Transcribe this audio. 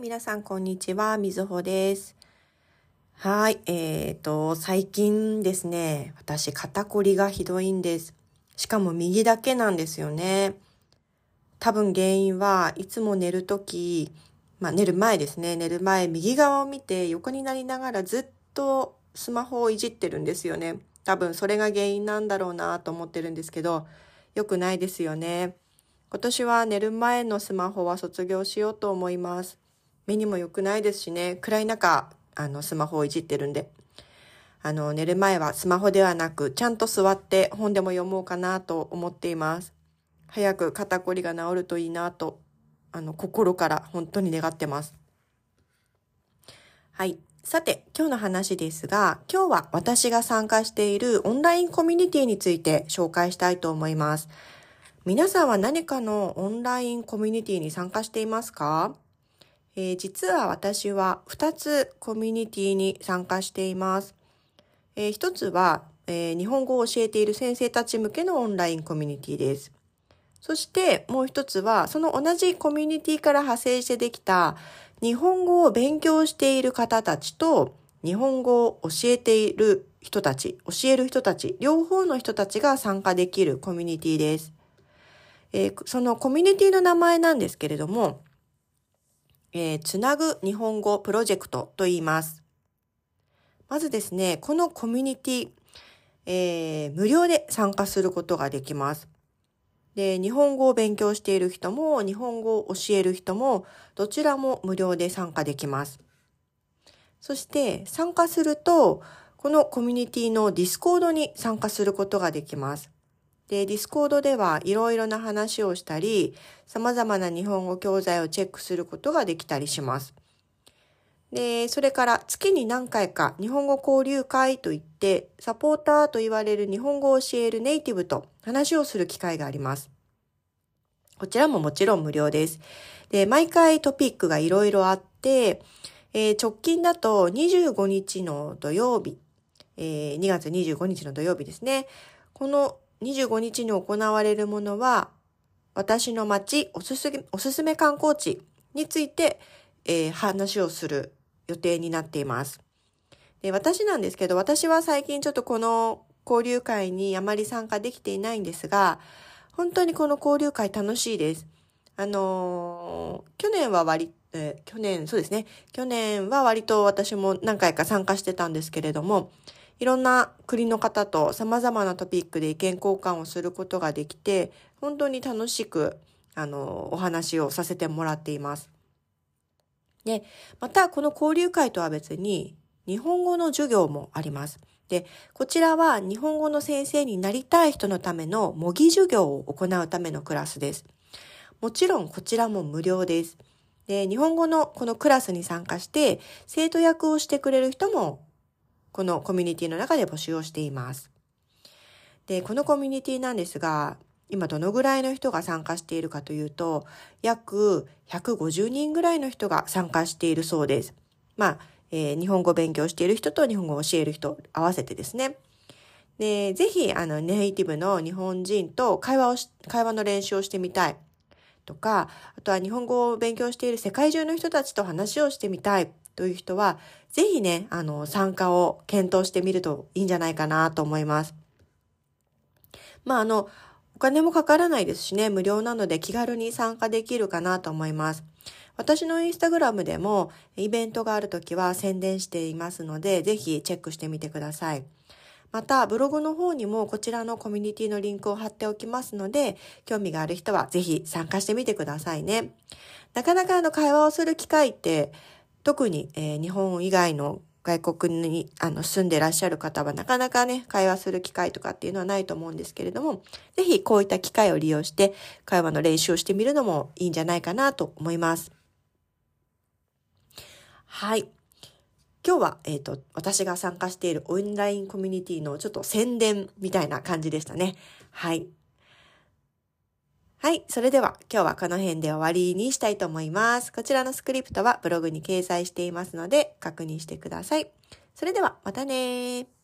皆さんこんにちは、みずほです。はい、えーと、最近ですね、私肩こりがひどいんです。しかも右だけなんですよね。多分原因はいつも寝るとき、まあ寝る前ですね、寝る前右側を見て横になりながらずっとスマホをいじってるんですよね。多分それが原因なんだろうなと思ってるんですけど、良くないですよね。今年は寝る前のスマホは卒業しようと思います。目にも良くないですしね、暗い中、あの、スマホをいじってるんで。あの、寝る前はスマホではなく、ちゃんと座って本でも読もうかなと思っています。早く肩こりが治るといいなと、あの、心から本当に願ってます。はい。さて、今日の話ですが、今日は私が参加しているオンラインコミュニティについて紹介したいと思います。皆さんは何かのオンラインコミュニティに参加していますか？えー、実は私は2つコミュニティに参加しています。えー、1つは、えー、日本語を教えている先生たち向けのオンラインコミュニティです。そしてもう一つは、その同じコミュニティから派生してできた日本語を勉強している方たちと日本語を教えている人たち、教える人たち、両方の人たちが参加できるコミュニティです。えー、そのコミュニティの名前なんですけれども、えー、つなぐ日本語プロジェクトと言います。まずですね、このコミュニティ、えー、無料で参加することができます。で、日本語を勉強している人も、日本語を教える人も、どちらも無料で参加できます。そして参加すると、このコミュニティのディスコードに参加することができます。で、ディスコードではいろいろな話をしたり、様々な日本語教材をチェックすることができたりします。で、それから月に何回か日本語交流会といって、サポーターと言われる日本語を教えるネイティブと話をする機会があります。こちらももちろん無料です。で、毎回トピックがいろいろあって、えー、直近だと25日の土曜日、えー、2月25日の土曜日ですね。この25日に行われるものは、私の街おすすめ、おすすめ観光地について、えー、話をする予定になっています。で私なんですけど、私は最近ちょっとこの交流会にあまり参加できていないんですが、本当にこの交流会楽しいです。あのー、去年は割、えー、去年、そうですね。去年は割と私も何回か参加してたんですけれども、いろんな国の方と様々なトピックで意見交換をすることができて、本当に楽しく、あの、お話をさせてもらっています。で、またこの交流会とは別に、日本語の授業もあります。で、こちらは日本語の先生になりたい人のための模擬授業を行うためのクラスです。もちろんこちらも無料です。で、日本語のこのクラスに参加して生徒役をしてくれる人もこのコミュニティの中で募集をしています。で、このコミュニティなんですが、今どのぐらいの人が参加しているかというと、約150人ぐらいの人が参加しているそうです。まあ、えー、日本語を勉強している人と日本語を教える人合わせてですね。で、ぜひ、あの、ネイティブの日本人と会話をし、会話の練習をしてみたい。とか、あとは日本語を勉強している世界中の人たちと話をしてみたいという人は、ぜひね、あの、参加を検討してみるといいんじゃないかなと思います。まあ、あの、お金もかからないですしね、無料なので気軽に参加できるかなと思います。私のインスタグラムでもイベントがあるときは宣伝していますので、ぜひチェックしてみてください。また、ブログの方にもこちらのコミュニティのリンクを貼っておきますので、興味がある人はぜひ参加してみてくださいね。なかなかあの会話をする機会って特に、えー、日本以外の外国にあの住んでらっしゃる方はなかなかね、会話する機会とかっていうのはないと思うんですけれども、ぜひこういった機会を利用して会話の練習をしてみるのもいいんじゃないかなと思います。はい。今日は、えっ、ー、と、私が参加しているオンラインコミュニティのちょっと宣伝みたいな感じでしたね。はい。はい。それでは今日はこの辺で終わりにしたいと思います。こちらのスクリプトはブログに掲載していますので確認してください。それではまたね